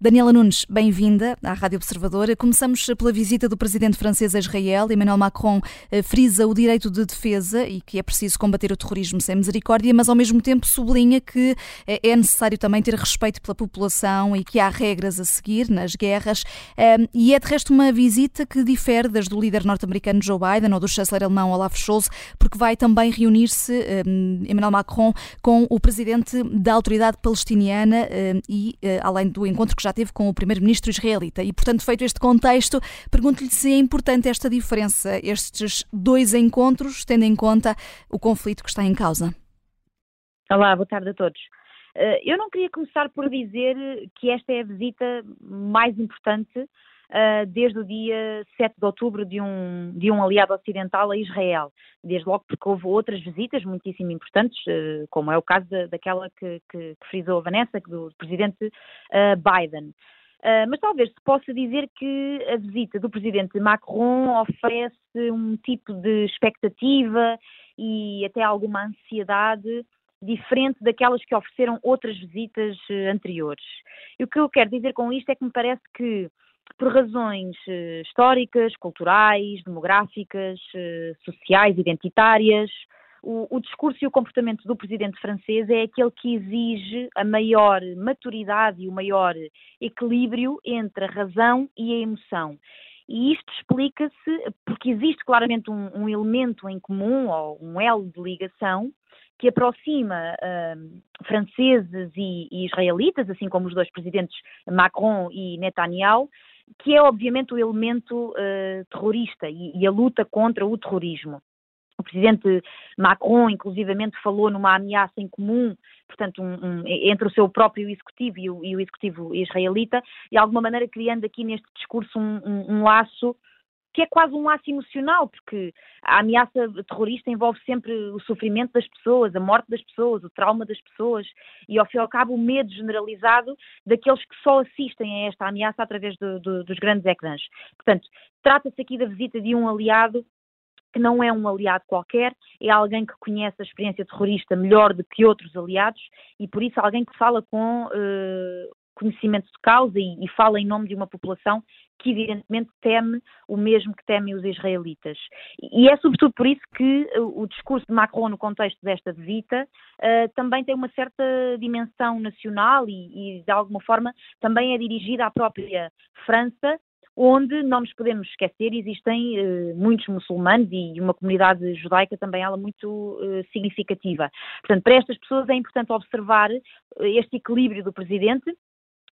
Daniela Nunes, bem-vinda à Rádio Observadora. Começamos pela visita do presidente francês a Israel. Emmanuel Macron eh, frisa o direito de defesa e que é preciso combater o terrorismo sem misericórdia, mas ao mesmo tempo sublinha que eh, é necessário também ter respeito pela população e que há regras a seguir nas guerras. Ehm, e é de resto uma visita que difere das do líder norte-americano Joe Biden ou do chanceler alemão Olaf Scholz, porque vai também reunir-se ehm, Emmanuel Macron com o presidente da autoridade palestiniana ehm, e, eh, além do encontro que já já teve com o primeiro-ministro israelita. E, portanto, feito este contexto, pergunto-lhe se é importante esta diferença, estes dois encontros, tendo em conta o conflito que está em causa. Olá, boa tarde a todos. Eh, eu não queria começar por dizer que esta é a visita mais importante desde o dia 7 de outubro de um, de um aliado ocidental a Israel. Desde logo porque houve outras visitas muitíssimo importantes, uh, como é o caso da, daquela que, que, que, frisou a Vanessa, do presidente uh, Biden. Uh, mas talvez se possa dizer que a visita do presidente Macron oferece um tipo de expectativa e até alguma ansiedade diferente daquelas que ofereceram outras visitas anteriores. E o que eu quero dizer com isto é que me parece que por razões uh, históricas, culturais, demográficas, uh, sociais, identitárias. O, o, discurso e o comportamento do presidente francês é aquele que exige a maior maturidade e o maior equilíbrio entre a razão e a emoção. E isto explica-se porque existe claramente um, um, elemento em comum, ou um elo de ligação, que aproxima uh, franceses e, e, israelitas, assim como os dois presidentes Macron e Netanyahu, que é obviamente o elemento uh, terrorista e, e a luta contra o terrorismo. O presidente Macron, inclusivamente, falou numa ameaça em comum, portanto, um, um, entre o seu próprio executivo e o, e o, executivo israelita, e de alguma maneira criando aqui neste discurso um, um laço que é quase um laço emocional, porque a ameaça terrorista envolve sempre o sofrimento das pessoas, a morte das pessoas, o trauma das pessoas e, ao fim e ao cabo, o medo generalizado daqueles que só assistem a esta ameaça através do, do, dos grandes ecrãs. Portanto, trata-se aqui da visita de um aliado que não é um aliado qualquer, é alguém que conhece a experiência terrorista melhor do que outros aliados e, por isso, alguém que fala com uh, conhecimento de causa e, e, fala em nome de uma população que evidentemente teme o mesmo que temem os israelitas. E é sobretudo por isso que o discurso de Macron no contexto desta visita uh, também tem uma certa dimensão nacional e, e, de alguma forma também é dirigida à própria França, onde não nos podemos esquecer, existem uh, muitos muçulmanos e uma comunidade judaica também ela muito significativa. Portanto, para estas pessoas é importante observar este equilíbrio do presidente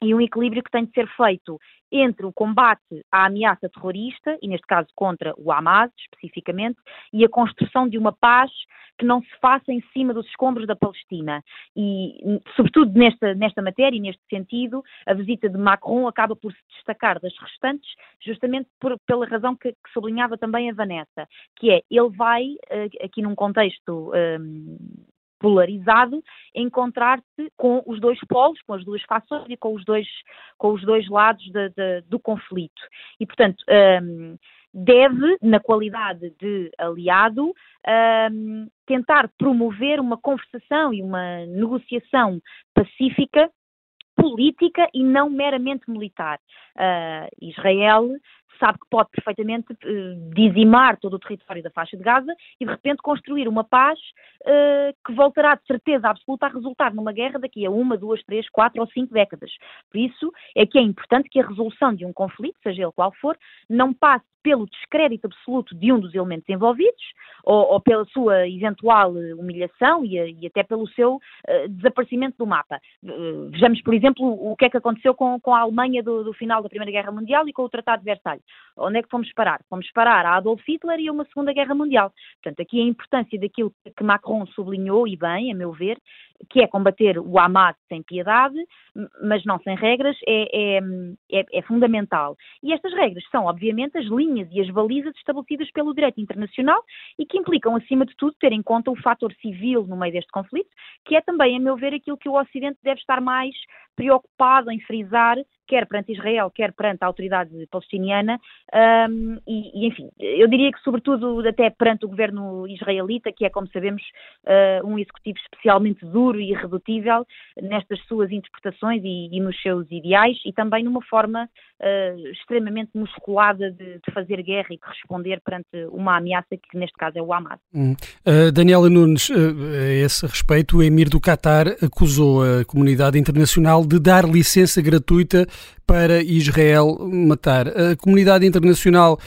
e um equilíbrio que tem de ser feito entre o combate à ameaça terrorista, e neste caso contra o Hamas especificamente, e a construção de uma paz que não se faça em cima dos escombros da Palestina. E, sobretudo nesta, nesta matéria e neste sentido, a visita de Macron acaba por se destacar das restantes, justamente por, pela razão que, que, sublinhava também a Vanessa, que é ele vai, eh, aqui num contexto um, polarizado, encontrar-se com os dois polos, com as duas fações e com os dois, com os dois lados de, de, do conflito. E, portanto, um, deve, na qualidade de aliado, um, tentar promover uma conversação e uma negociação pacífica política e não meramente militar. Uh, Israel sabe que pode perfeitamente uh, dizimar todo o território da faixa de Gaza e de repente construir uma paz uh, que voltará de certeza absoluta a resultar numa guerra daqui a uma, duas, três, quatro ou cinco décadas. Por isso é que é importante que a resolução de um conflito, seja ele qual for, não passe pelo descrédito absoluto de um dos elementos envolvidos ou, ou pela sua eventual eh, humilhação e, e até pelo seu uh, desaparecimento do mapa. Uh, vejamos, por exemplo, o que é que aconteceu com, com a Alemanha do, do, final da Primeira Guerra Mundial e com o Tratado de Versalhes. Onde é que fomos parar? Fomos parar a Adolf Hitler e a uma Segunda Guerra Mundial. Portanto, aqui a importância daquilo que Macron sublinhou, e bem, a meu ver, que é combater o Hamas sem piedade, mas não sem regras, é, é, é, é, fundamental. E estas regras são, obviamente, as linhas e as balizas estabelecidas pelo direito internacional e que implicam, acima de tudo, ter em conta o fator civil no meio deste conflito, que é também, a meu ver, aquilo que o Ocidente deve estar mais preocupado em frisar, quer perante Israel, quer perante a autoridade palestiniana, um, e, e, enfim, eu diria que sobretudo até perante o governo israelita, que é, como sabemos, uh, um executivo especialmente duro e irredutível nestas suas interpretações e, e nos seus ideais, e também numa forma uh, extremamente musculada de, de, fazer guerra e de responder perante uma ameaça que neste caso é o Hamas. Hum. Uh, Daniela Nunes, a esse respeito, o emir do Qatar acusou a comunidade internacional de dar licença gratuita para Israel matar. A comunidade internacional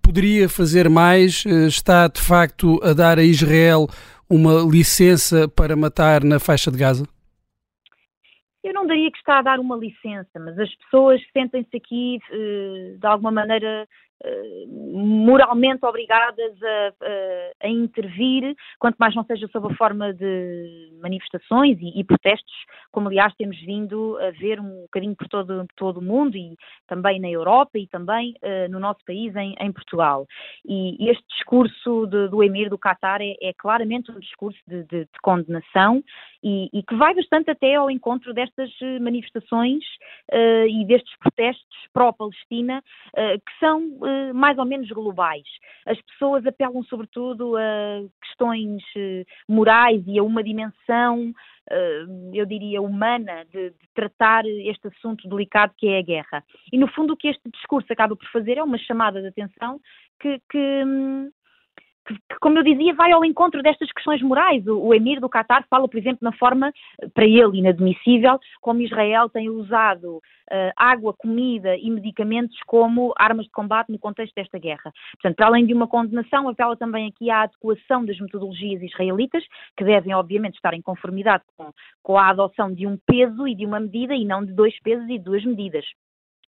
poderia fazer mais? Está de facto a dar a Israel uma licença para matar na faixa de Gaza? Eu não daria que está a dar uma licença, mas as pessoas sentem-se aqui eh, de alguma maneira moralmente obrigadas a, a, a, intervir, quanto mais não seja sob a forma de manifestações e, e, protestos, como aliás temos vindo a ver um bocadinho por todo, por todo o mundo e também na Europa e também uh, no nosso país, em, em Portugal. E, este discurso de, do Emir do Qatar é, é, claramente um discurso de, de, de condenação e, e, que vai bastante até ao encontro destas manifestações uh, e destes protestos pró-Palestina, uh, que são eh, mais ou menos globais. As pessoas apelam sobretudo a questões eh, morais e a uma dimensão, eh, eu diria, humana de, de tratar este assunto delicado que é a guerra. E no fundo o que este discurso acaba por fazer é uma chamada de atenção que, que que, como eu dizia, vai ao encontro destas questões morais. O, o, emir do Qatar fala, por exemplo, na forma, para ele, inadmissível, como Israel tem usado uh, água, comida e medicamentos como armas de combate no contexto desta guerra. Portanto, para além de uma condenação, apela também aqui à adequação das metodologias israelitas, que devem, obviamente, estar em conformidade com, com a adoção de um peso e de uma medida e não de dois pesos e duas medidas.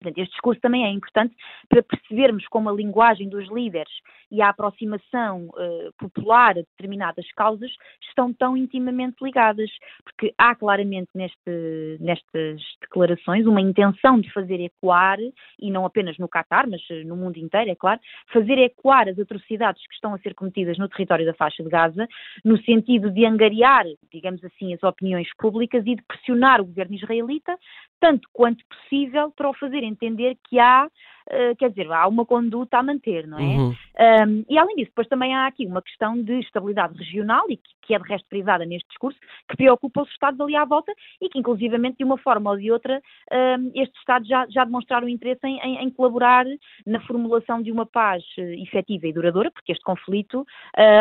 Portanto, este discurso também é importante para percebermos como a linguagem dos líderes e a aproximação uh, popular a determinadas causas estão tão intimamente ligadas, porque há claramente neste, nestas declarações uma intenção de fazer ecoar, e não apenas no Catar, mas eh, no mundo inteiro, é claro, fazer ecoar as atrocidades que estão a ser cometidas no território da faixa de Gaza, no sentido de angariar, digamos assim, as opiniões públicas e de pressionar o governo israelita, tanto quanto possível, para o fazer entender que há eh, quer dizer, há uma conduta a manter, não é? Uhum. Um, e além disso, depois também há aqui uma questão de estabilidade regional e que, que, é de resto privada neste discurso, que preocupa os Estados ali à volta e que inclusivamente de uma forma ou de outra um, estes Estados já, já demonstraram interesse em, em, em, colaborar na formulação de uma paz uh, efetiva e duradoura, porque este conflito, uh,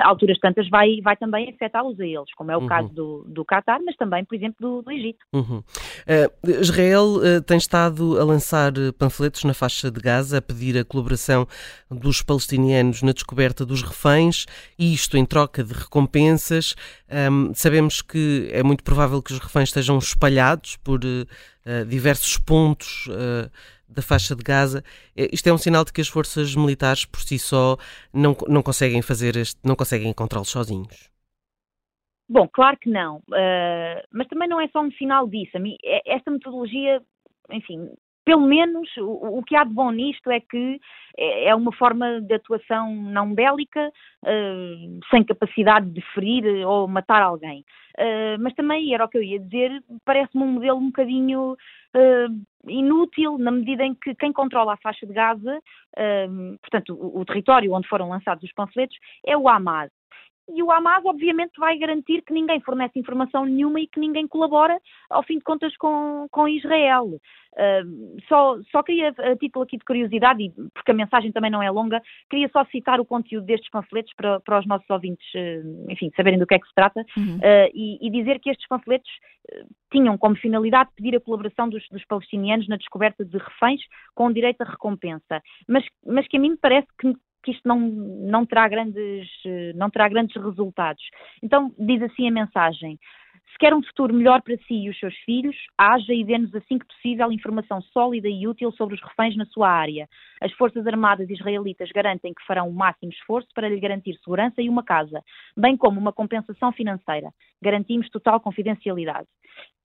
a alturas tantas, vai, vai também afetá-los a eles, como é o uhum. caso do, do Qatar, mas também, por exemplo, do, do Egito. Uhum. Uh, Israel tem estado a lançar panfletos na faixa de Gaza Gaza a pedir a colaboração dos palestinianos na descoberta dos reféns, isto em troca de recompensas. Um, sabemos que é muito provável que os reféns estejam espalhados por uh, diversos pontos. Uh, da faixa de Gaza, isto é um sinal de que as forças militares por si só não, não conseguem fazer este, não conseguem encontrá-los sozinhos. Bom, claro que não, uh, mas também não é só um sinal disso. Esta metodologia, enfim, pelo menos o, o, que há de bom nisto é que é, é uma forma de atuação não bélica, uh, sem capacidade de ferir ou matar alguém. Uh, mas também, era o que eu ia dizer, parece-me um modelo um bocadinho uh, inútil, na medida em que quem controla a faixa de Gaza, portanto, o, o território onde foram lançados os panfletos, é o Hamas e o Hamas obviamente vai garantir que ninguém fornece informação nenhuma e que ninguém colabora, ao fim de contas, com, com Israel. Uh, só, só queria, a título aqui de curiosidade, e porque a mensagem também não é longa, queria só citar o conteúdo destes panfletos para, para os nossos ouvintes, uh, enfim, saberem do que é que se trata, uhum. uh, e, e, dizer que estes panfletos tinham como finalidade pedir a colaboração dos, dos, palestinianos na descoberta de reféns com direito a recompensa, mas, mas que a mim me parece que que isto não, não, terá grandes, não terá grandes resultados. Então, diz assim a mensagem: Se quer um futuro melhor para si e os seus filhos, haja e dê-nos assim que possível informação sólida e útil sobre os reféns na sua área. As Forças Armadas israelitas garantem que farão o máximo esforço para lhe garantir segurança e uma casa, bem como uma compensação financeira. Garantimos total confidencialidade.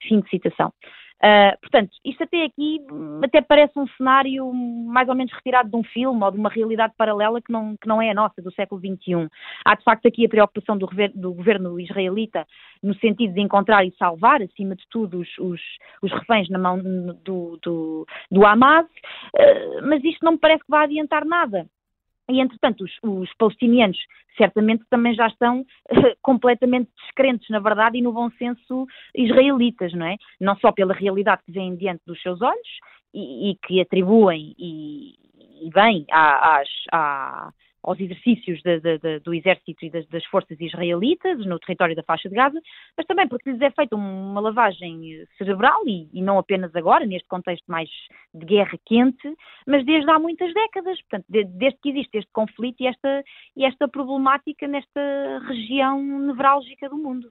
Fim de citação. Uh, portanto, isto até aqui até parece um cenário mais ou menos retirado de um filme ou de uma realidade paralela que não, que não é a nossa, do século XXI. Há de facto aqui a preocupação do, do governo israelita no sentido de encontrar e salvar, acima de tudo, os, os, os reféns na mão do, do, do Hamas, uh, mas isto não me parece que vá adiantar nada. E, entretanto, os, os, palestinianos certamente também já estão uh, completamente descrentes, na verdade, e no bom senso israelitas, não é? Não só pela realidade que vem diante dos seus olhos e, e que atribuem e, e bem às, à, aos exercícios de, de, de, do exército e das, das, forças israelitas no território da faixa de Gaza, mas também porque lhes é feita uma lavagem cerebral e, e, não apenas agora, neste contexto mais de guerra quente, mas desde há muitas décadas, portanto, desde que existe este conflito e esta, e esta problemática nesta região nevrálgica do mundo.